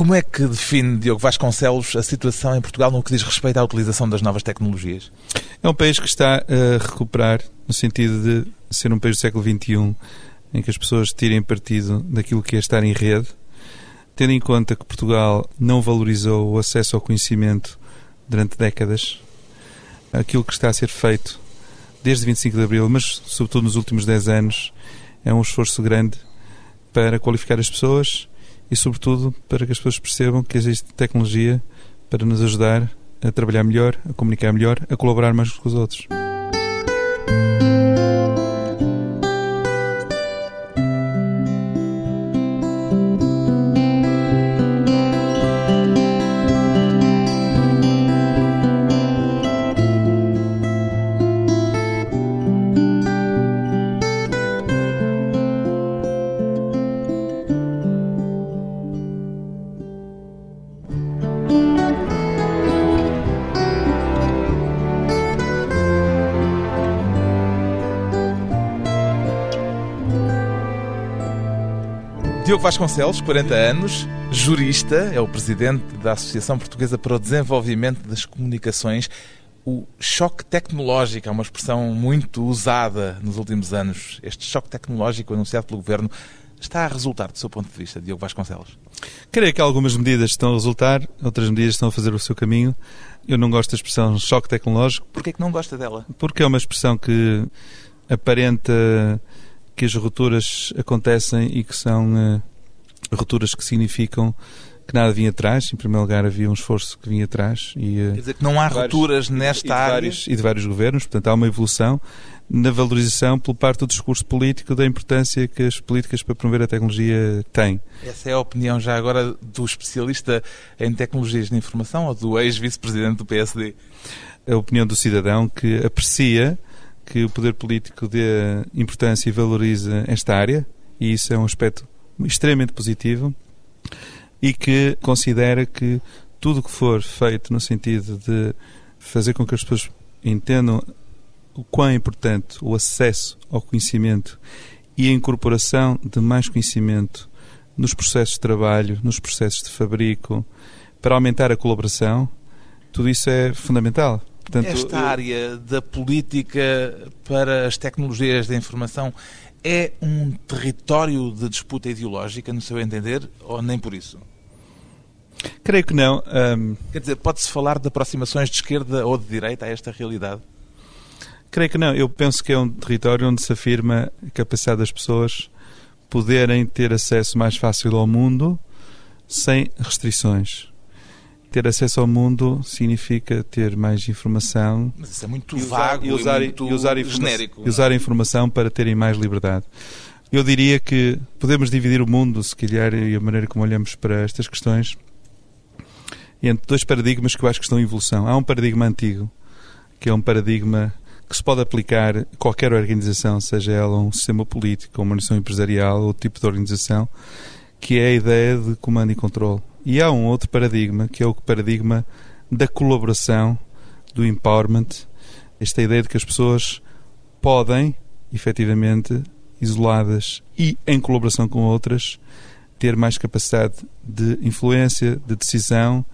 Como é que define, Diogo Vasconcelos, a situação em Portugal no que diz respeito à utilização das novas tecnologias? É um país que está a recuperar, no sentido de ser um país do século XXI, em que as pessoas tirem partido daquilo que é estar em rede, tendo em conta que Portugal não valorizou o acesso ao conhecimento durante décadas, aquilo que está a ser feito desde 25 de Abril, mas sobretudo nos últimos 10 anos, é um esforço grande para qualificar as pessoas e, sobretudo, para que as pessoas percebam que existe tecnologia para nos ajudar a trabalhar melhor, a comunicar melhor, a colaborar mais com os outros. Diogo Vasconcelos, 40 anos, jurista, é o presidente da Associação Portuguesa para o Desenvolvimento das Comunicações. O choque tecnológico é uma expressão muito usada nos últimos anos. Este choque tecnológico anunciado pelo governo está a resultar, do seu ponto de vista, Diogo Vasconcelos? Creio que algumas medidas estão a resultar, outras medidas estão a fazer o seu caminho. Eu não gosto da expressão choque tecnológico. Porquê que não gosta dela? Porque é uma expressão que aparenta que as rupturas acontecem e que são uh, rupturas que significam que nada vinha atrás. Em primeiro lugar, havia um esforço que vinha atrás. E, uh, Quer dizer que não há vários, rupturas nesta e área? Vários, e de vários governos. Portanto, há uma evolução na valorização por parte do discurso político da importância que as políticas para promover a tecnologia têm. Essa é a opinião já agora do especialista em tecnologias de informação ou do ex-vice-presidente do PSD? A opinião do cidadão que aprecia que o poder político dê importância e valorize esta área, e isso é um aspecto extremamente positivo, e que considera que tudo o que for feito no sentido de fazer com que as pessoas entendam o quão é importante o acesso ao conhecimento e a incorporação de mais conhecimento nos processos de trabalho, nos processos de fabrico, para aumentar a colaboração, tudo isso é fundamental. Portanto, Esta eu... área da política para as tecnologias da informação é um território de disputa ideológica, no seu entender, ou nem por isso? Creio que não. Um... Quer dizer, pode-se falar de aproximações de esquerda ou de direita a esta realidade? Creio que não. Eu penso que é um território onde se afirma a capacidade das pessoas poderem ter acesso mais fácil ao mundo sem restrições ter acesso ao mundo significa ter mais informação. Mas isso é muito e usar, vago e usar, e, muito e usar genérico. E usar a informação para terem mais liberdade. Eu diria que podemos dividir o mundo, se calhar, e a maneira como olhamos para estas questões, entre dois paradigmas que eu acho que estão em evolução. Há um paradigma antigo, que é um paradigma que se pode aplicar a qualquer organização, seja ela um sistema político, uma organização empresarial ou tipo de organização, que é a ideia de comando e controle. E há um outro paradigma, que é o paradigma da colaboração, do empowerment, esta ideia de que as pessoas podem, efetivamente, isoladas e em colaboração com outras, ter mais capacidade de influência, de decisão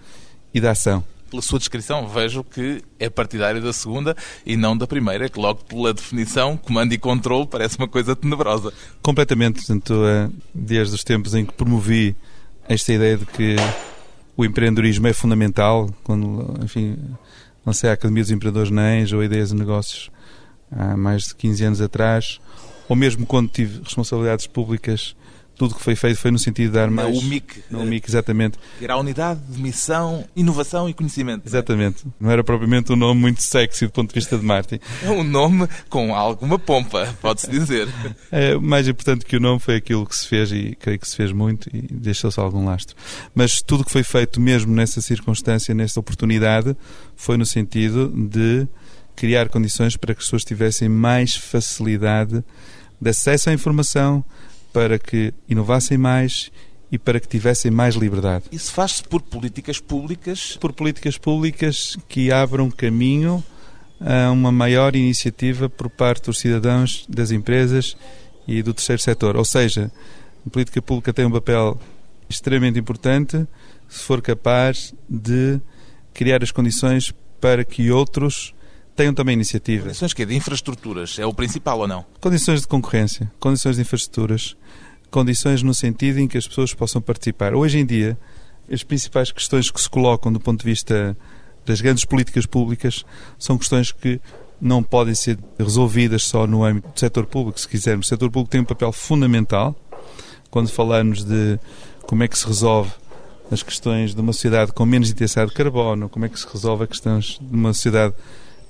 e de ação. Pela sua descrição, vejo que é partidário da segunda e não da primeira, que logo pela definição, comando e controle, parece uma coisa tenebrosa. Completamente. Portanto, eh, desde os tempos em que promovi esta ideia de que o empreendedorismo é fundamental, quando, enfim, lancei a Academia dos Empreendedores NENS ou Ideias de Negócios há mais de 15 anos atrás, ou mesmo quando tive responsabilidades públicas tudo que foi feito foi no sentido de dar mais... Na UMIC. Na UMIC, exatamente. Era a Unidade de Missão, Inovação e Conhecimento. É? Exatamente. Não era propriamente um nome muito sexy do ponto de vista de marketing. É um nome com alguma pompa, pode-se dizer. É, mais importante que o nome foi aquilo que se fez e creio que se fez muito e deixou-se algum lastro. Mas tudo que foi feito mesmo nessa circunstância, nessa oportunidade, foi no sentido de criar condições para que as pessoas tivessem mais facilidade de acesso à informação, para que inovassem mais e para que tivessem mais liberdade. Isso faz-se por políticas públicas? Por políticas públicas que abram caminho a uma maior iniciativa por parte dos cidadãos, das empresas e do terceiro setor. Ou seja, a política pública tem um papel extremamente importante se for capaz de criar as condições para que outros tenham também iniciativa. Condições que de infraestruturas, é o principal ou não? Condições de concorrência, condições de infraestruturas, condições no sentido em que as pessoas possam participar. Hoje em dia, as principais questões que se colocam do ponto de vista das grandes políticas públicas são questões que não podem ser resolvidas só no âmbito do setor público, se quisermos. O setor público tem um papel fundamental quando falamos de como é que se resolve as questões de uma sociedade com menos intensidade de carbono, como é que se resolve as questões de uma sociedade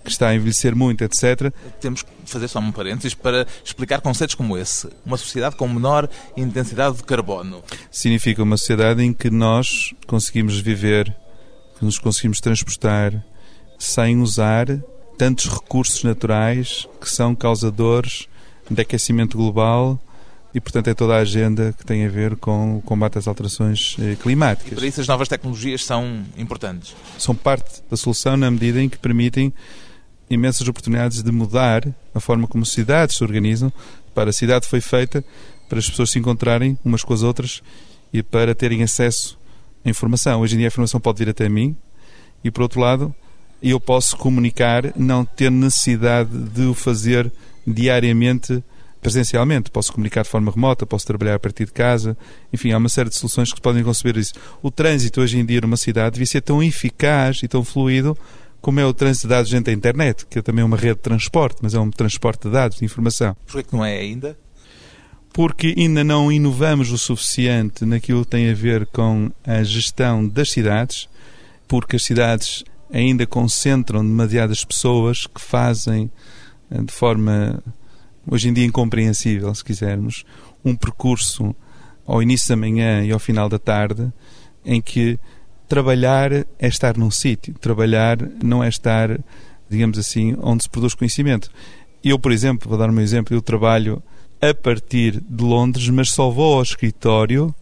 que está a envelhecer muito, etc. Temos que fazer só um parênteses para explicar conceitos como esse. Uma sociedade com menor intensidade de carbono. Significa uma sociedade em que nós conseguimos viver, que nos conseguimos transportar sem usar tantos recursos naturais que são causadores de aquecimento global e, portanto, é toda a agenda que tem a ver com o combate às alterações eh, climáticas. E para isso as novas tecnologias são importantes? São parte da solução na medida em que permitem imensas oportunidades de mudar a forma como cidades se organizam. Para a cidade foi feita para as pessoas se encontrarem umas com as outras e para terem acesso à informação. Hoje em dia a informação pode vir até mim e, por outro lado, eu posso comunicar, não ter necessidade de o fazer diariamente presencialmente. Posso comunicar de forma remota, posso trabalhar a partir de casa. Enfim, há uma série de soluções que podem conceber isso. O trânsito hoje em dia numa cidade devia ser tão eficaz e tão fluido como é o trânsito de dados dentro da internet, que é também uma rede de transporte, mas é um transporte de dados, de informação. Por que não é ainda? Porque ainda não inovamos o suficiente naquilo que tem a ver com a gestão das cidades, porque as cidades ainda concentram demasiadas pessoas que fazem eh, de forma, hoje em dia, incompreensível, se quisermos, um percurso ao início da manhã e ao final da tarde, em que trabalhar é estar num sítio, trabalhar não é estar, digamos assim, onde se produz conhecimento. Eu, por exemplo, vou dar um exemplo, eu trabalho a partir de Londres, mas só vou ao escritório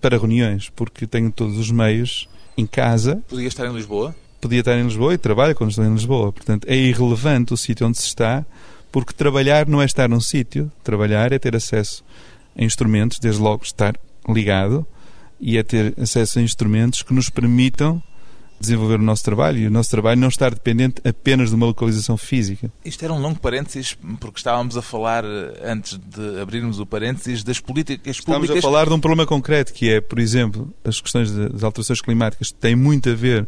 para reuniões, porque tenho todos os meios em casa. Podia estar em Lisboa? Podia estar em Lisboa e trabalho quando estou em Lisboa. Portanto, é irrelevante o sítio onde se está, porque trabalhar não é estar num sítio, trabalhar é ter acesso a instrumentos, desde logo estar ligado, e é ter acesso a instrumentos que nos permitam desenvolver o nosso trabalho. E o nosso trabalho não estar dependente apenas de uma localização física. Isto era um longo parênteses, porque estávamos a falar, eh, antes de abrirmos o parênteses, das políticas públicas... Estamos a falar de um problema concreto, que é, por exemplo, as questões das alterações climáticas. Têm muito a ver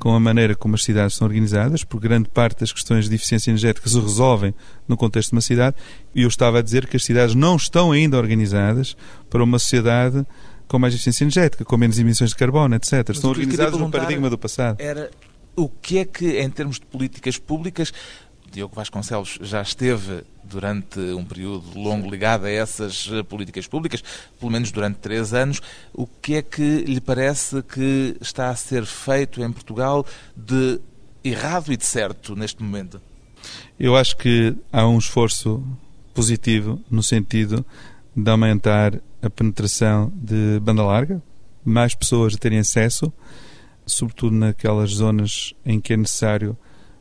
com a maneira como as cidades são organizadas, porque grande parte das questões de eficiência energética se resolvem no contexto de uma cidade, e eu estava a dizer que as cidades não estão ainda organizadas para uma sociedade com mais eficiência energética, com menos emissões de carbono, etc. Mas Estão organizados no paradigma do passado. Era o que é que, em termos de políticas públicas, Diogo Vasconcelos já esteve durante um período longo ligado a essas eh, políticas públicas, pelo menos durante três anos. O que é que lhe parece que está a ser feito em Portugal de errado e de certo neste momento? Eu acho que há um esforço positivo no sentido de aumentar a penetração de banda larga, mais pessoas a terem acesso, sobretudo naquelas zonas em que é necessário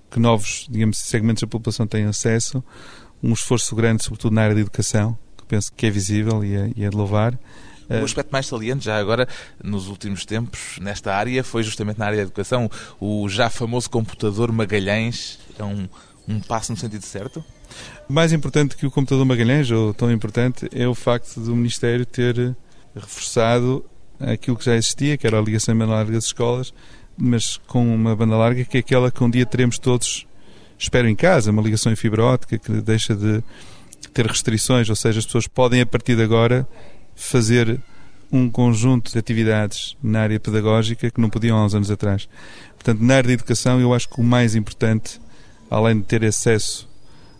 que novos, digamos, segmentos da população tenham acesso, um esforço grande, sobretudo na área da educação, que penso que é visível e é, e é de louvar. O aspecto mais saliente, já agora, nos últimos tempos, nesta área, foi justamente na área da educação, o já famoso computador Magalhães, é um, um passo no sentido certo? Mais importante que o computador Magalhães, ou tão importante, é o facto do Ministério ter reforçado aquilo que já existia, que era a ligação em banda larga das escolas, mas com uma banda larga que é aquela que um dia teremos todos, espero em casa, uma ligação em fibra óptica que deixa de ter restrições, ou seja, as pessoas podem a partir de agora fazer um conjunto de atividades na área pedagógica que não podiam há uns anos atrás. Portanto, na área da educação, eu acho que o mais importante, além de ter acesso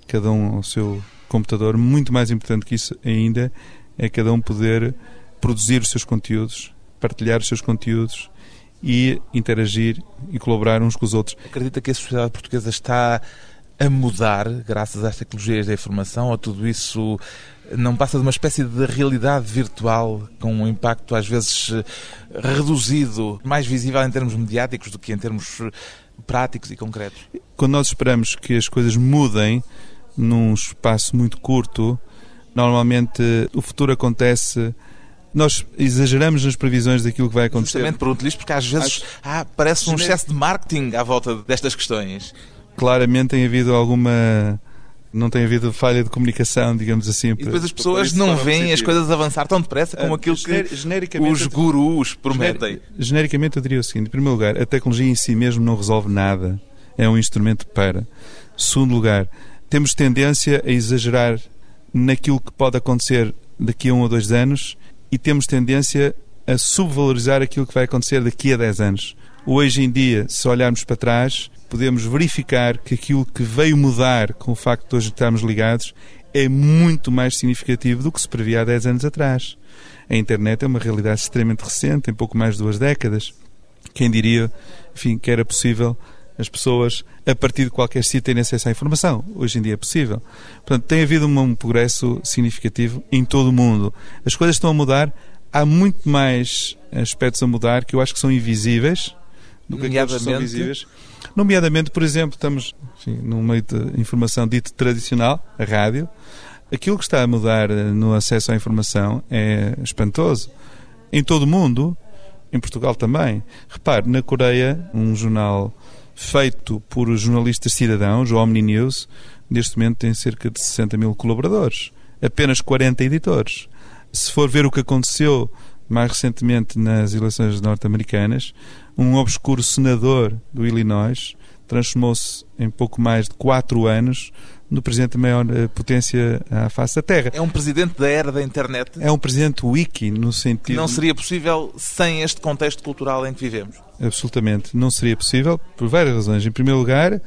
cada um ao seu computador, muito mais importante que isso ainda é cada um poder produzir os seus conteúdos, partilhar os seus conteúdos e interagir e colaborar uns com os outros. Acredita que a sociedade portuguesa está a mudar graças às tecnologias da informação ou tudo isso não passa de uma espécie de realidade virtual com um impacto às vezes reduzido, mais visível em termos mediáticos do que em termos práticos e concretos? Quando nós esperamos que as coisas mudem, num espaço muito curto. Normalmente o futuro acontece nós exageramos nas previsões daquilo que vai acontecer. Justamente pergunto-lhe isto porque às vezes ah, parece um excesso de marketing à volta destas questões. Claramente tem havido alguma não tem havido falha de comunicação, digamos assim. E depois as pessoas não veem as coisas avançar tão depressa como uh, aquilo que os gurus prometem. Genericamente eu diria o seguinte, em primeiro lugar, a tecnologia em si mesmo não resolve nada. É um instrumento para. Segundo lugar, temos tendência a exagerar naquilo que pode acontecer daqui a um ou dois anos e temos tendência a subvalorizar aquilo que vai acontecer daqui a dez anos. Hoje em dia, se olharmos para trás, podemos verificar que aquilo que veio mudar com o facto de hoje estarmos ligados é muito mais significativo do que se previa há 10 anos atrás. A internet é uma realidade extremamente recente, tem pouco mais de duas décadas. Quem diria, enfim, que era possível as pessoas, a partir de qualquer sítio, terem acesso à informação. Hoje em dia é possível. Portanto, tem havido um progresso significativo em todo o mundo. As coisas estão a mudar. Há muito mais aspectos a mudar que eu acho que são invisíveis do que aqueles que são visíveis. Nomeadamente, por exemplo, estamos enfim, num meio de informação dito tradicional, a rádio. Aquilo que está a mudar eh, no acesso à informação é espantoso. Em todo o mundo, em Portugal também. Repare, na Coreia, um jornal feito por jornalistas cidadãos, o Omni News, neste momento tem cerca de 60 mil colaboradores. Apenas 40 editores. Se for ver o que aconteceu mais recentemente nas eleições norte-americanas, um obscuro senador do Illinois transformou-se em pouco mais de quatro anos no presidente da maior eh, potência à face da Terra. É um presidente da era da internet? É um presidente wiki, no sentido... Não seria possível sem este contexto cultural em que vivemos? Absolutamente. Não seria possível, por várias razões. Em primeiro lugar,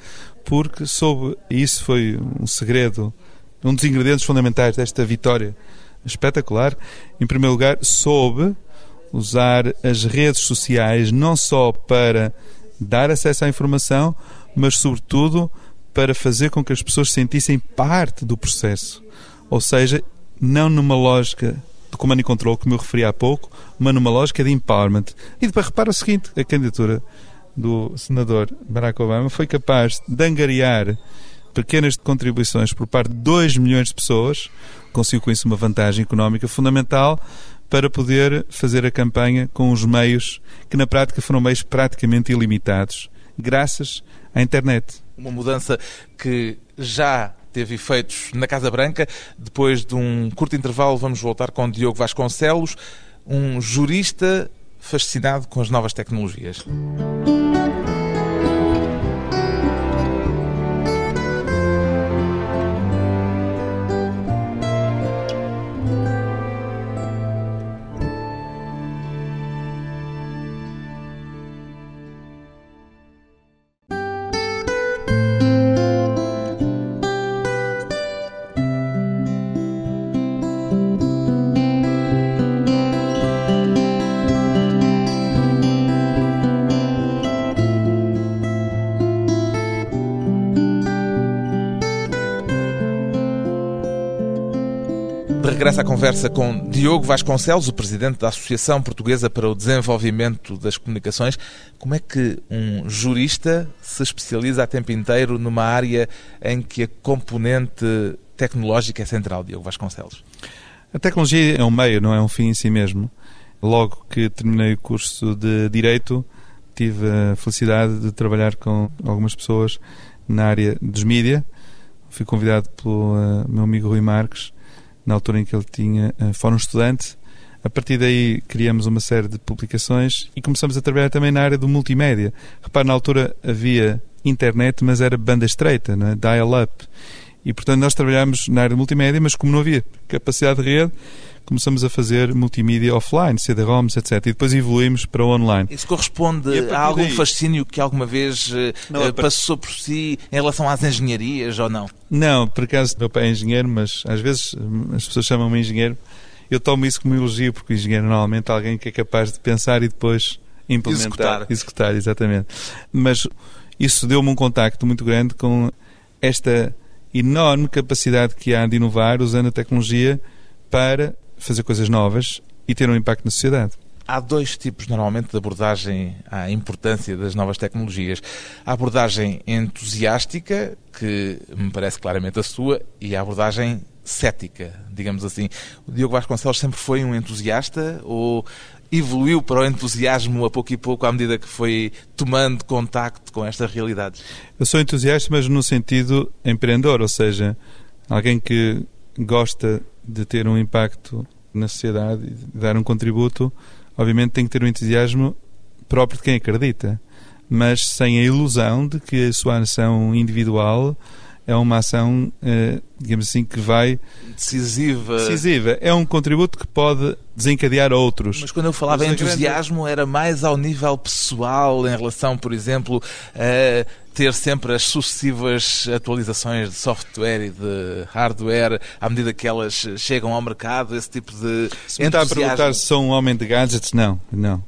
porque soube, e isso foi um segredo, um dos ingredientes fundamentais desta vitória espetacular, em primeiro lugar, soube usar as redes sociais não só para dar acesso à informação, mas sobretudo para fazer com que as pessoas se sentissem parte do processo. Ou seja, não numa lógica de comando e controle, como eu referi há pouco, mas numa lógica de empowerment. E depois repara o seguinte: a candidatura do senador Barack Obama foi capaz de angariar pequenas contribuições por parte de 2 milhões de pessoas, conseguiu com isso uma vantagem económica fundamental para poder fazer a campanha com os meios que na prática foram meios praticamente ilimitados, graças à internet. Uma mudança que já teve efeitos na Casa Branca. Depois de um curto intervalo, vamos voltar com Diogo Vasconcelos, um jurista fascinado com as novas tecnologias. Regressa à conversa com Diogo Vasconcelos, o presidente da Associação Portuguesa para o Desenvolvimento das Comunicações. Como é que um jurista se especializa a tempo inteiro numa área em que a componente tecnológica é central, Diogo Vasconcelos? A tecnologia é um meio, não é um fim em si mesmo. Logo que terminei o curso de Direito, tive a felicidade de trabalhar com algumas pessoas na área dos mídia. Fui convidado pelo uh, meu amigo Rui Marques na altura em que ele tinha uh, Fórum Estudante. A partir daí criamos uma série de publicações e começamos a trabalhar também na área do multimédia. Repare, na altura havia internet, mas era banda estreita, é? dial-up. E, portanto, nós trabalhámos na área do multimédia, mas como não havia capacidade de rede, começamos a fazer multimídia offline, CD-ROMs, etc. E depois evoluímos para o online. Isso corresponde a, a algum daí... fascínio que alguma vez eh, não, uh, passou por si em relação às engenharias ou não? Não, por acaso meu pai é engenheiro, mas às vezes hum, as pessoas chamam-me engenheiro. Eu tomo isso como elogio, porque o engenheiro normalmente é alguém que é capaz de pensar e depois implementar. Executar. Executar, exatamente. Mas isso deu-me um contacto muito grande com esta enorme capacidade que há de inovar usando a tecnologia para fazer coisas novas e ter um impacto na sociedade. Há dois tipos, normalmente, de abordagem à importância das novas tecnologias. A abordagem entusiástica, que me parece claramente a sua, e a abordagem cética, digamos assim. O Diogo Vasconcelos sempre foi um entusiasta ou evoluiu para o entusiasmo a pouco e pouco à medida que foi tomando contacto com esta realidade? Eu sou entusiasta, mas no sentido empreendedor, ou seja, alguém que gosta de ter um impacto na sociedade e dar um contributo, obviamente tem que ter um entusiasmo próprio de quem acredita, mas sem a ilusão de que a sua ação individual é uma ação, eh, digamos assim, que vai. Decisiva. Decisiva. É um contributo que pode desencadear outros. Mas quando eu falava em entusiasmo, grande... era mais ao nível pessoal, em relação, por exemplo, a ter sempre as sucessivas atualizações de software e de hardware à medida que elas chegam ao mercado, esse tipo de. Se me está a perguntar se sou um homem de gadgets, não, não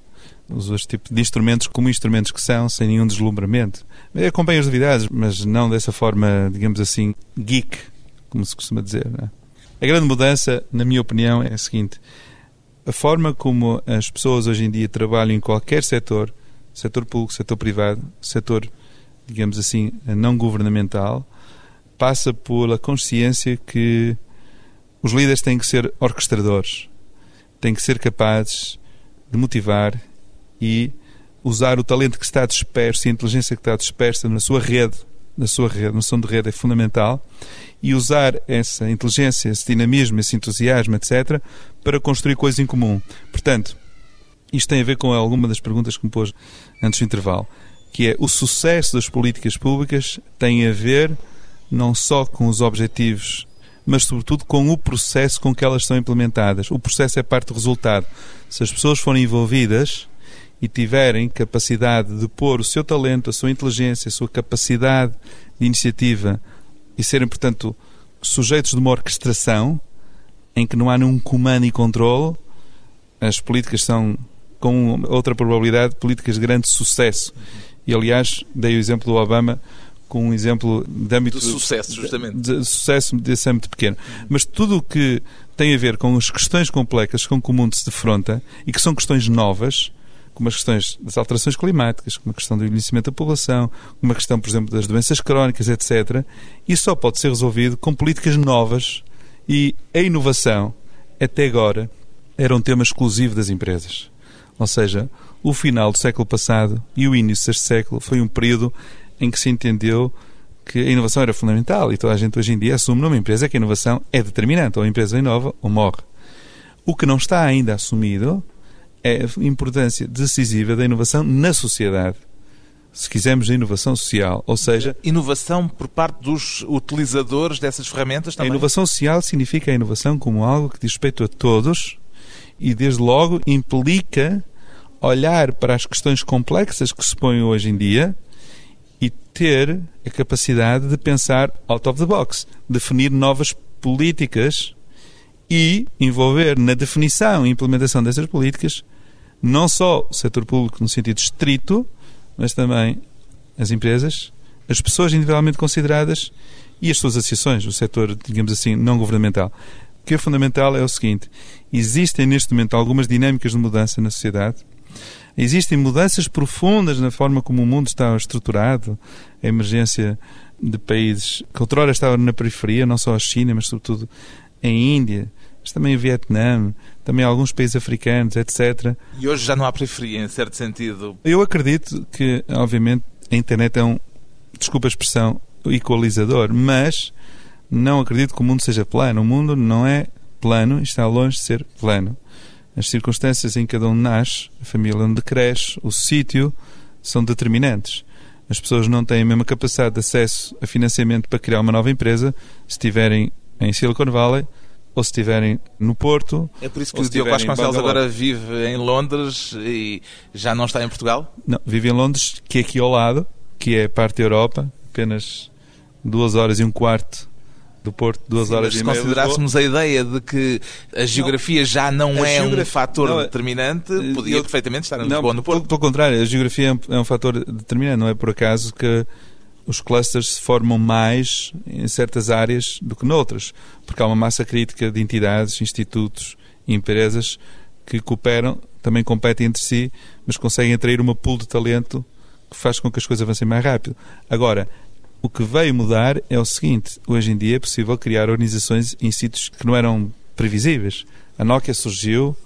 uso este tipo de instrumentos como instrumentos que são, sem nenhum deslumbramento. Acompanho as novidades, mas não dessa forma, digamos assim, geek, como se costuma dizer. É? A grande mudança, na minha opinião, é a seguinte: a forma como as pessoas hoje em dia trabalham em qualquer setor, setor público, setor privado, setor, digamos assim, não governamental, passa pela consciência que os líderes têm que ser orquestradores, têm que ser capazes de motivar e usar o talento que está disperso e a inteligência que está dispersa na sua rede, na sua rede, noção de rede é fundamental, e usar essa inteligência, esse dinamismo, esse entusiasmo, etc., para construir coisas em comum. Portanto, isto tem a ver com alguma das perguntas que me pôs antes do intervalo, que é o sucesso das políticas públicas tem a ver não só com os objetivos, mas sobretudo com o processo com que elas são implementadas. O processo é parte do resultado. Se as pessoas forem envolvidas, e tiverem capacidade de pôr o seu talento, a sua inteligência, a sua capacidade de iniciativa e serem, portanto, sujeitos de uma orquestração em que não há nenhum comando e controle, as políticas são, com outra probabilidade, políticas de grande sucesso. E, aliás, dei o exemplo do Obama com um exemplo de âmbito... De sucesso, justamente. De, de sucesso desse âmbito pequeno. Mas tudo o que tem a ver com as questões complexas com que o mundo se defronta e que são questões novas, como as questões das alterações climáticas, como a questão do envelhecimento da população, como a questão, por exemplo, das doenças crónicas, etc. Isso só pode ser resolvido com políticas novas e a inovação, até agora, era um tema exclusivo das empresas. Ou seja, o final do século passado e o início deste século foi um período em que se entendeu que a inovação era fundamental e toda a gente hoje em dia assume numa empresa que a inovação é determinante, ou a empresa inova ou morre. O que não está ainda assumido é a importância decisiva da inovação na sociedade. Se quisermos a inovação social, ou seja... Inovação por parte dos utilizadores dessas ferramentas também? A inovação social significa a inovação como algo que diz respeito a todos e, desde logo, implica olhar para as questões complexas que se põem hoje em dia e ter a capacidade de pensar out of the box, definir novas políticas e envolver na definição e implementação dessas políticas não só o setor público no sentido estrito, mas também as empresas, as pessoas individualmente consideradas e as suas associações, o setor, digamos assim, não governamental. O que é fundamental é o seguinte: existem neste momento algumas dinâmicas de mudança na sociedade, existem mudanças profundas na forma como o mundo está estruturado, a emergência de países que outrora estavam na periferia, não só a China, mas sobretudo em Índia, mas também o Vietnã, também alguns países africanos, etc. E hoje já não há periferia, em certo sentido? Eu acredito que, obviamente, a internet é um, desculpa a expressão, equalizador, mas não acredito que o mundo seja plano. O mundo não é plano, está longe de ser plano. As circunstâncias em que cada um nasce, a família onde cresce, o sítio, são determinantes. As pessoas não têm a mesma capacidade de acesso a financiamento para criar uma nova empresa se estiverem em Silicon Valley ou se estiverem no Porto. É por isso que o Diogo Vasconcelos agora vive em Londres e já não está em Portugal? Não, vive em Londres, que é aqui ao lado, que é parte da Europa, apenas duas horas e um quarto do Porto, duas Sim, horas e meia. Se considerássemos a ideia de que a geografia não, já não é um fator não, determinante, podia eu, perfeitamente estar em Lisboa no Porto. Pelo, contrário, a geografia é um, é um fator determinante, não é por acaso que os clusters se formam mais em certas áreas do que noutras, porque há uma massa crítica de entidades, institutos e empresas que cooperam, também competem entre si, mas conseguem atrair uma pool de talento que faz com que as coisas avancem mais rápido. Agora, O que veio mudar é o seguinte: hoje em dia é possível criar organizações em sítios que não eram previsíveis. A Nokia surgiu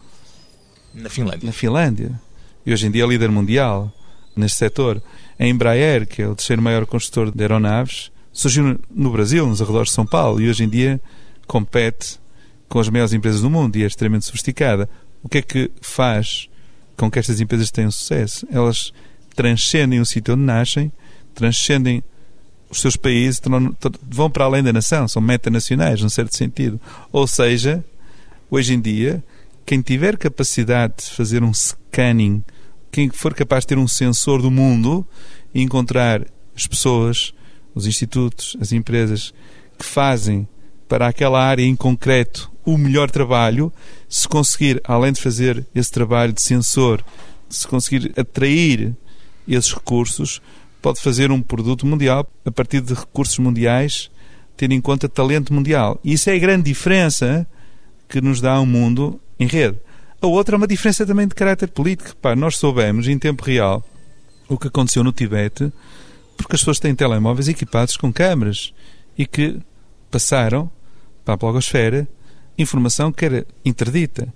na Finlândia. Na Finlândia. E hoje em dia é líder mundial neste setor. A Embraer, que é o terceiro maior construtor de aeronaves, surgiu no Brasil, nos arredores de São Paulo, e hoje em dia compete com as maiores empresas do mundo e é extremamente sofisticada. O que é que faz com que estas empresas tenham sucesso? Elas transcendem o sítio onde nascem, transcendem os seus países, vão para além da nação, são metanacionais, num certo sentido. Ou seja, hoje em dia, quem tiver capacidade de fazer um scanning, quem for capaz de ter um sensor do mundo e encontrar as pessoas, os institutos, as empresas que fazem para aquela área em concreto o melhor trabalho, se conseguir, além de fazer esse trabalho de sensor, se conseguir atrair esses recursos, pode fazer um produto mundial a partir de recursos mundiais, tendo em conta talento mundial. E isso é a grande diferença que nos dá um mundo em rede. A outra é uma diferença também de caráter político. Pá, nós soubemos, em tempo real, o que aconteceu no Tibete, porque as pessoas têm telemóveis equipados com câmaras e que passaram para a blogosfera informação que era interdita.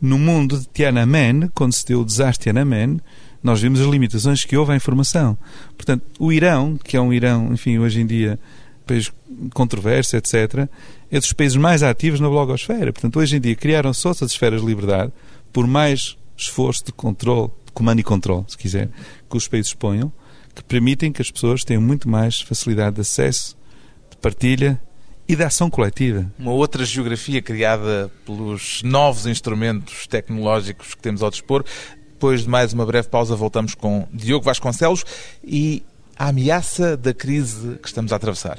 No mundo de Tiananmen, quando se deu o desastre de Tiananmen, nós vimos as limitações que houve à informação. Portanto, o Irão, que é um Irão, enfim, hoje em dia, país controverso, etc., é dos países mais ativos na blogosfera. Portanto, hoje em dia criaram-se outras esferas de liberdade, por mais esforço de controle, de comando e controle, se quiser, que os países ponham, que permitem que as pessoas tenham muito mais facilidade de acesso, de partilha e da ação coletiva. Uma outra geografia criada pelos novos instrumentos tecnológicos que temos ao dispor. Depois de mais uma breve pausa, voltamos com Diogo Vasconcelos e a ameaça da crise que estamos a atravessar.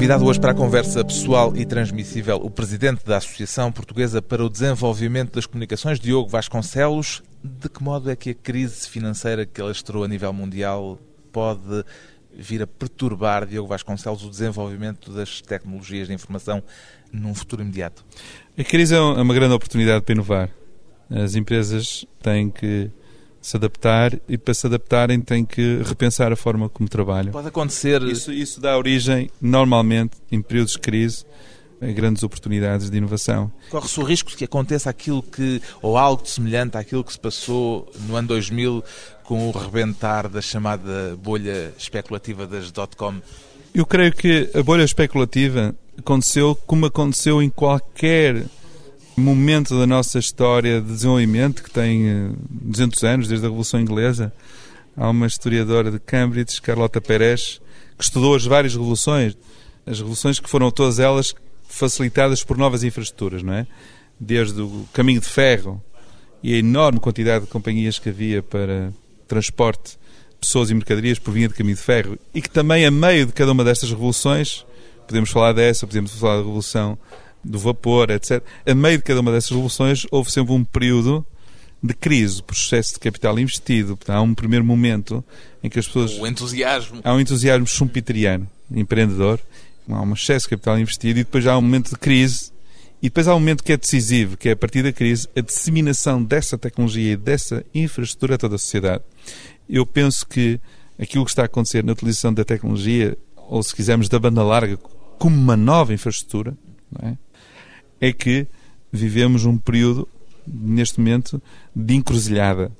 Convidado hoje para a conversa pessoal e transmissível o presidente da Associação Portuguesa para o Desenvolvimento das Comunicações, Diogo Vasconcelos. De que modo é que a crise financeira que alastrou a nível mundial pode vir a perturbar, Diogo Vasconcelos, o desenvolvimento das tecnologias de informação num futuro imediato? A crise é uma grande oportunidade para inovar. As empresas têm que se adaptar e para se adaptarem têm que repensar a forma como trabalham. Pode acontecer. Isso, isso dá origem, normalmente, em períodos de crise, a grandes oportunidades de inovação. Corre-se o risco de que aconteça aquilo que, ou algo semelhante àquilo que se passou no ano 2000 com o rebentar da chamada bolha especulativa das dot-com? Eu creio que a bolha especulativa aconteceu como aconteceu em qualquer momento da nossa história de desenvolvimento, que tem 200 eh, anos, desde a Revolução Inglesa. Há uma historiadora de Cambridge, Carlota Pérez, que estudou as várias revoluções, as revoluções que foram todas elas facilitadas por novas infraestruturas, não é? Desde o caminho de ferro e a enorme quantidade de companhias que havia para transporte de pessoas e mercadorias por via de caminho de ferro e que também a meio de cada uma destas revoluções, podemos falar dessa, podemos falar da revolução do vapor, etc. A meio de cada uma dessas revoluções houve sempre um período de crise, por excesso de capital investido. Há um primeiro momento em que as pessoas... O entusiasmo. Há um entusiasmo schumpeteriano, empreendedor. Há um excesso de capital investido e depois há um momento de crise e depois há um momento que é decisivo, que é a partir da crise, a disseminação dessa tecnologia e dessa infraestrutura a toda a sociedade. Eu penso que aquilo que está a acontecer na utilização da tecnologia, ou se quisermos da banda larga, como uma nova infraestrutura, é? É que vivemos um período, neste momento, de encruzilhada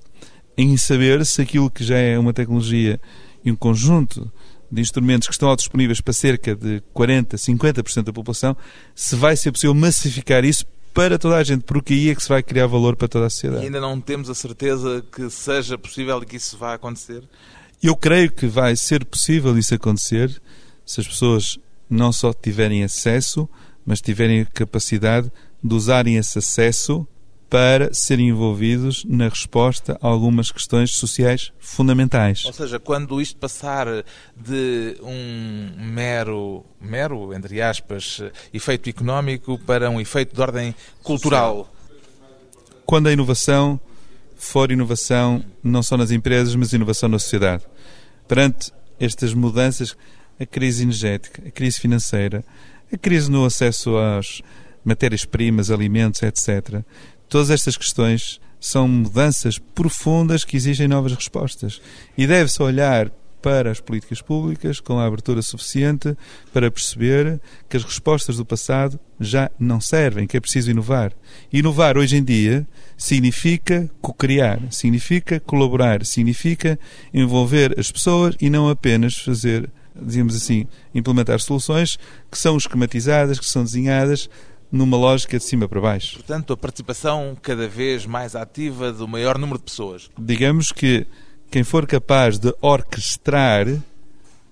em saber se aquilo que já é uma tecnologia e um conjunto de instrumentos que estão disponíveis para cerca de 40, 50% da população, se vai ser possível massificar isso para toda a gente, porque aí é que se vai criar valor para toda a sociedade. E ainda não temos a certeza que seja possível e que isso vá acontecer? Eu creio que vai ser possível isso acontecer se as pessoas não só tiverem acesso, mas tiverem a capacidade de usarem esse acesso para serem envolvidos na resposta a algumas questões sociais fundamentais. Ou seja, quando isto passar de um mero, mero, entre aspas, efeito económico para um efeito de ordem cultural. Quando a inovação for inovação não só nas empresas, mas inovação na sociedade. Perante estas mudanças, a crise energética, a crise financeira, a crise no acesso às matérias-primas, alimentos, etc. Todas estas questões são mudanças profundas que exigem novas respostas. E deve-se olhar para as políticas públicas com a abertura suficiente para perceber que as respostas do passado já não servem, que é preciso inovar. Inovar hoje em dia significa co-criar, significa colaborar, significa envolver as pessoas e não apenas fazer, digamos assim, implementar soluções que são esquematizadas, que são desenhadas numa lógica de cima para baixo. Portanto, a participação cada vez mais ativa do maior número de pessoas. Digamos que quem for capaz de orquestrar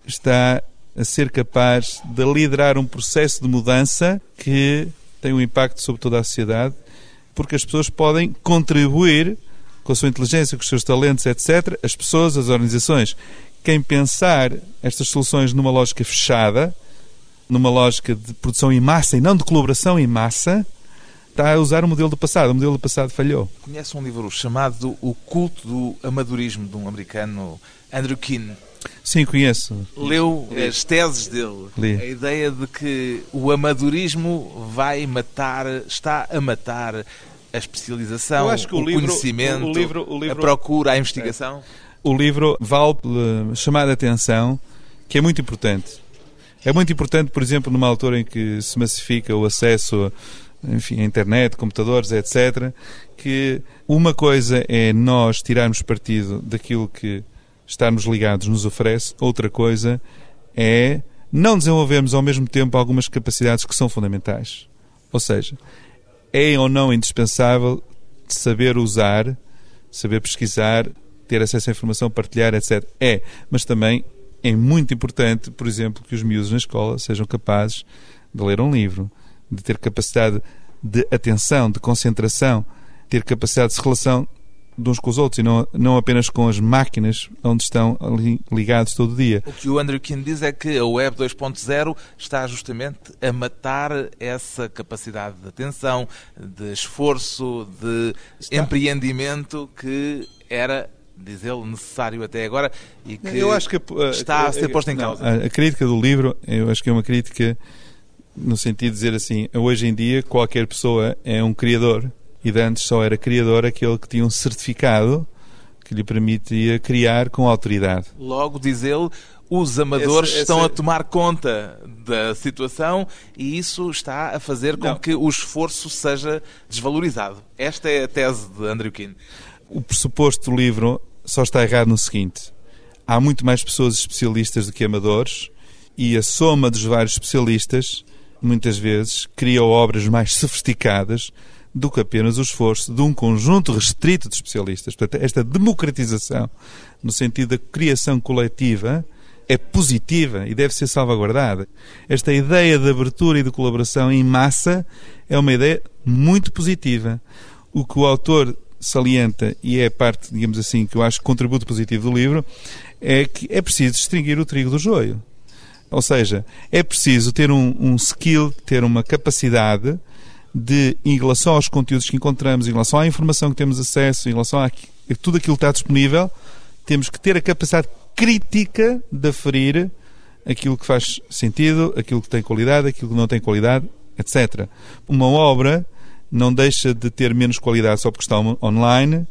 está a ser capaz de liderar um processo de mudança que tem um impacto sobre toda a sociedade, porque as pessoas podem contribuir com a sua inteligência, com os seus talentos, etc. As pessoas, as organizações. Quem pensar estas soluções numa lógica fechada, numa lógica de produção em massa e não de colaboração em massa, está a usar o modelo do passado. O modelo do passado falhou. Conhece um livro chamado O Culto do Amadorismo, de um americano, Andrew Keane? Sim, conheço. Leu as teses dele. Li. A ideia de que o amadorismo vai matar, está a matar a especialização, Eu acho que o o, livro- conhecimento, o livro- o livro- a procura, a investigação. O livro vale pela chamada atenção, que é muito importante. É muito importante, por exemplo, numa altura em que se massifica o acesso enfim, à internet, computadores, etc., que uma coisa é nós tirarmos partido daquilo que estarmos ligados nos oferece, outra coisa é não desenvolvermos ao mesmo tempo algumas capacidades que são fundamentais. Ou seja, é ou não indispensável saber usar, saber pesquisar, ter acesso à informação, partilhar, etc. É, mas também é muito importante, por exemplo, que os miúdos na escola sejam capazes de ler um livro, de ter capacidade de atenção, de concentração, ter capacidade de se relação de uns com os outros e não, não apenas com as máquinas onde estão ali ligados todo o dia. O que o Andrew Keane diz é que a Web 2.0 está justamente a matar essa capacidade de atenção, de esforço, de empreendimento que era, diz ele, necessário até agora e que que uh, está a ser posto em não, causa. A, a crítica do livro, eu acho que é uma crítica no sentido de dizer assim: hoje em dia qualquer pessoa é um criador e de antes só era criador aquele que tinha um certificado que lhe permitia criar com autoridade. Logo, diz ele, os amadores Esse- estão esse- a tomar conta da situação e isso está a fazer com Não. que o esforço seja desvalorizado. Esta é a tese de Andrew Keane. O pressuposto do livro só está errado no seguinte: há muito mais pessoas especialistas do que amadores e a soma dos vários especialistas muitas vezes cria obras mais sofisticadas do que apenas o esforço de um conjunto restrito de especialistas. Portanto, esta democratização, no sentido da criação coletiva, é positiva e deve ser salvaguardada. Esta ideia de abertura e de colaboração em massa é uma ideia muito positiva. O que o autor salienta, e é parte, digamos assim, que eu acho contributo positivo do livro, é que é preciso distinguir o trigo do joio. Ou seja, é preciso ter um, um skill, ter uma capacidade de, em relação aos conteúdos que encontramos, em relação à informação que temos acesso, em relação a, a tudo aquilo que está disponível, temos que ter a capacidade crítica de aferir aquilo que faz sentido, aquilo que tem qualidade, aquilo que não tem qualidade, etc. Uma obra não deixa de ter menos qualidade só porque está on- online,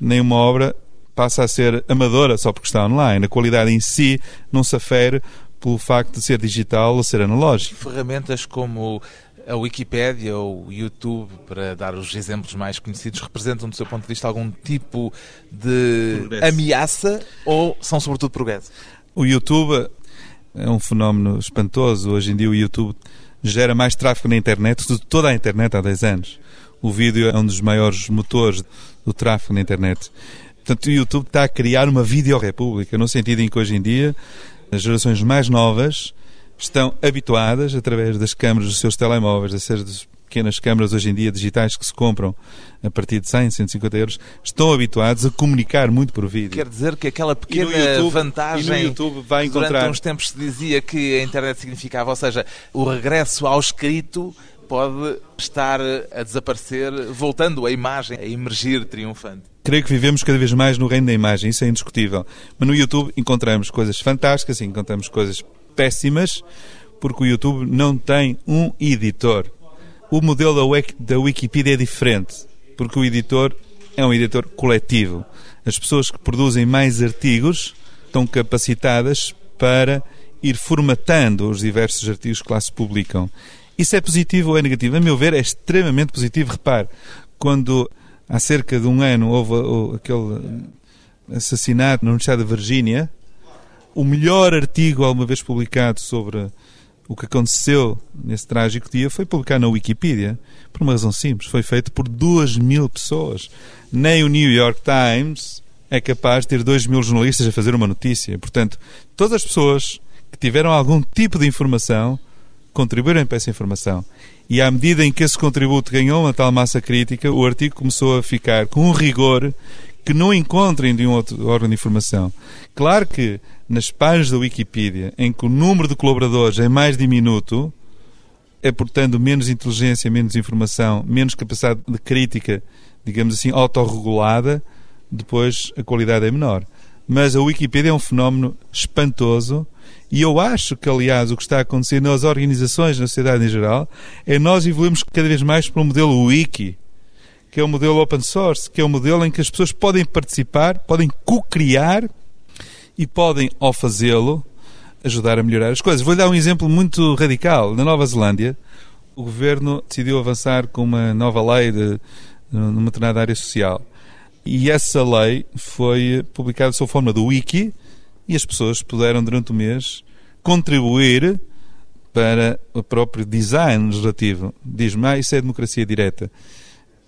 nem uma obra passa a ser amadora só porque está online. A qualidade em si não se afere pelo facto de ser digital ou ser analógico. Ferramentas como a Wikipédia ou o YouTube, para dar os exemplos mais conhecidos, representam, do seu ponto de vista, algum tipo de Progresso. ameaça ou são, sobretudo, progresso? O YouTube é um fenómeno espantoso. Hoje em dia o YouTube gera mais tráfego na internet do que toda a internet há 10 anos. O vídeo é um dos maiores motores do tráfego na internet. Portanto, o YouTube está a criar uma videorepública, no sentido em que hoje em dia as gerações mais novas estão habituadas, através das câmaras dos seus telemóveis, das seus pequenas câmaras hoje em dia digitais que se compram a partir de 100, 150 euros, estão habituados a comunicar muito por vídeo. Quer dizer que aquela pequena YouTube, vantagem no YouTube vai durante encontrar... uns tempos se dizia que a internet significava, ou seja, o regresso ao escrito pode estar a desaparecer, voltando a imagem a emergir triunfante. Creio que vivemos cada vez mais no reino da imagem, isso é indiscutível. Mas no YouTube encontramos coisas fantásticas, encontramos coisas péssimas, porque o YouTube não tem um editor. O modelo da Wikipedia é diferente, porque o editor é um editor coletivo. As pessoas que produzem mais artigos estão capacitadas para ir formatando os diversos artigos que lá se publicam. Isso é positivo ou é negativo? A meu ver, é extremamente positivo. Repare, quando há cerca de um ano houve aquele assassinato na Universidade da Virgínia, o melhor artigo alguma vez publicado sobre o que aconteceu nesse trágico dia foi publicado na Wikipedia, por uma razão simples. Foi feito por duas mil pessoas. Nem o New York Times é capaz de ter dois mil jornalistas a fazer uma notícia. Portanto, todas as pessoas que tiveram algum tipo de informação contribuírem para essa informação. E à medida em que esse contributo ganhou uma tal massa crítica, o artigo começou a ficar com um rigor que não encontrem de um outro órgão de informação. Claro que nas páginas da Wikipedia, em que o número de colaboradores é mais diminuto, é, portanto, menos inteligência, menos informação, menos capacidade de crítica, digamos assim, autorregulada, depois a qualidade é menor. Mas a Wikipedia é um fenómeno espantoso e eu acho que, aliás, o que está a acontecer nas organizações, na sociedade em geral, é nós evoluímos cada vez mais para um modelo wiki, que é um modelo open source, que é um modelo em que as pessoas podem participar, podem co-criar e podem, ao fazê-lo, ajudar a melhorar as coisas. Vou-lhe dar um exemplo muito radical. Na Nova Zelândia, o governo decidiu avançar com uma nova lei de, numa determinada área social. E essa lei foi publicada sob forma do Wiki, e as pessoas puderam, durante o mês, contribuir para o próprio design legislativo. Diz-me, ah, isso é democracia direta.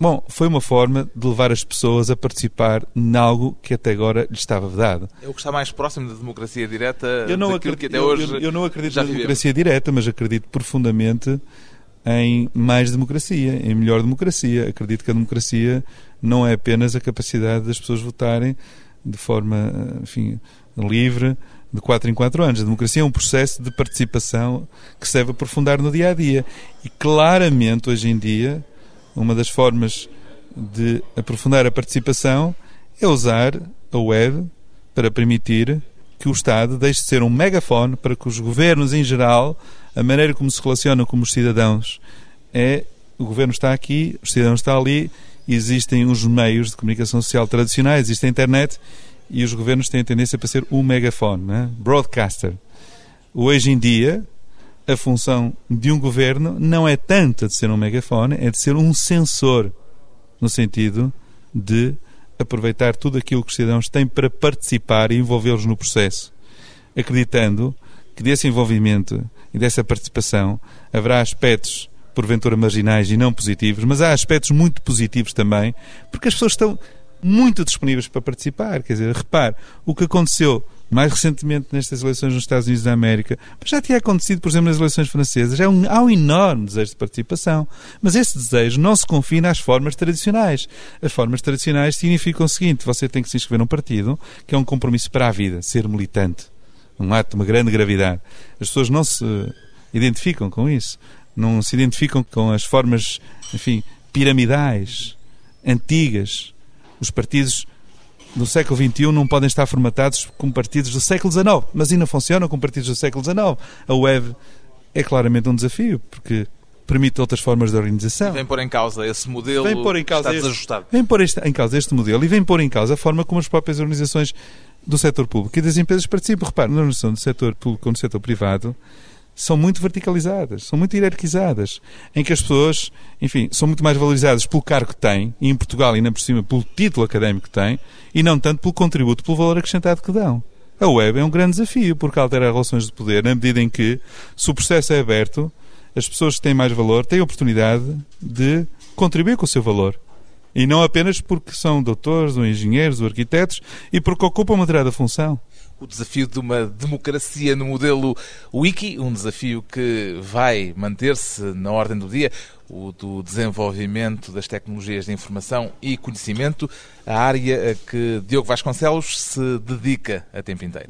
Bom, foi uma forma de levar as pessoas a participar em algo que até agora lhes estava vedado. É o que está mais próximo da democracia direta eu não acredito, que até hoje eu, eu não acredito na vivemos. democracia direta, mas acredito profundamente em mais democracia, em melhor democracia. Acredito que a democracia não é apenas a capacidade das pessoas votarem de forma, enfim, livre de 4 em 4 anos. A democracia é um processo de participação que se deve aprofundar no dia a dia. E claramente, hoje em dia, uma das formas de aprofundar a participação é usar a web para permitir que o Estado deixe de ser um megafone para que os governos em geral, a maneira como se relacionam com os cidadãos, é o governo está aqui, os cidadãos estão ali, existem os meios de comunicação social tradicionais, existe a internet e os governos têm a tendência para ser um megafone, né? broadcaster. Hoje em dia, a função de um governo não é tanto de ser um megafone, é de ser um sensor, no sentido de aproveitar tudo aquilo que os cidadãos têm para participar e envolvê-los no processo, acreditando que desse envolvimento e dessa participação haverá aspectos porventura marginais e não positivos, mas há aspectos muito positivos também, porque as pessoas estão muito disponíveis para participar. Quer dizer, repare, o que aconteceu mais recentemente nestas eleições nos Estados Unidos da América, já tinha acontecido, por exemplo, nas eleições francesas, é um, há um enorme desejo de participação. Mas esse desejo não se confina às formas tradicionais. As formas tradicionais significam o seguinte: você tem que se inscrever num partido, que é um compromisso para a vida, ser militante. Um ato de uma grande gravidade. As pessoas não se identificam com isso. Não se identificam com as formas, enfim, piramidais, antigas, os partidos do século XXI não podem estar formatados como partidos do século XIX, mas ainda funcionam como partidos do século XIX. A web é claramente um desafio, porque permite outras formas de organização. E vem pôr em causa esse modelo vem pôr em causa está este, desajustado. Vem pôr este, em causa este modelo e vem pôr em causa a forma como as próprias organizações do setor público e das empresas participam. Repare, na organização do setor público ou no setor privado, são muito verticalizadas, são muito hierarquizadas, em que as pessoas, enfim, são muito mais valorizadas pelo cargo que têm, e em Portugal ainda por cima pelo título académico que têm, e não tanto pelo contributo, pelo valor acrescentado que dão. A web é um grande desafio, porque altera as relações de poder, na medida em que, se o processo é aberto, as pessoas que têm mais valor têm a oportunidade de contribuir com o seu valor. E não apenas porque são doutores, ou engenheiros, ou arquitetos, e porque ocupam uma determinada função. O desafio de uma democracia no modelo Wiki, um desafio que vai manter-se na ordem do dia, o do desenvolvimento das tecnologias de informação e conhecimento, a área a que Diogo Vasconcelos se dedica a tempo inteiro.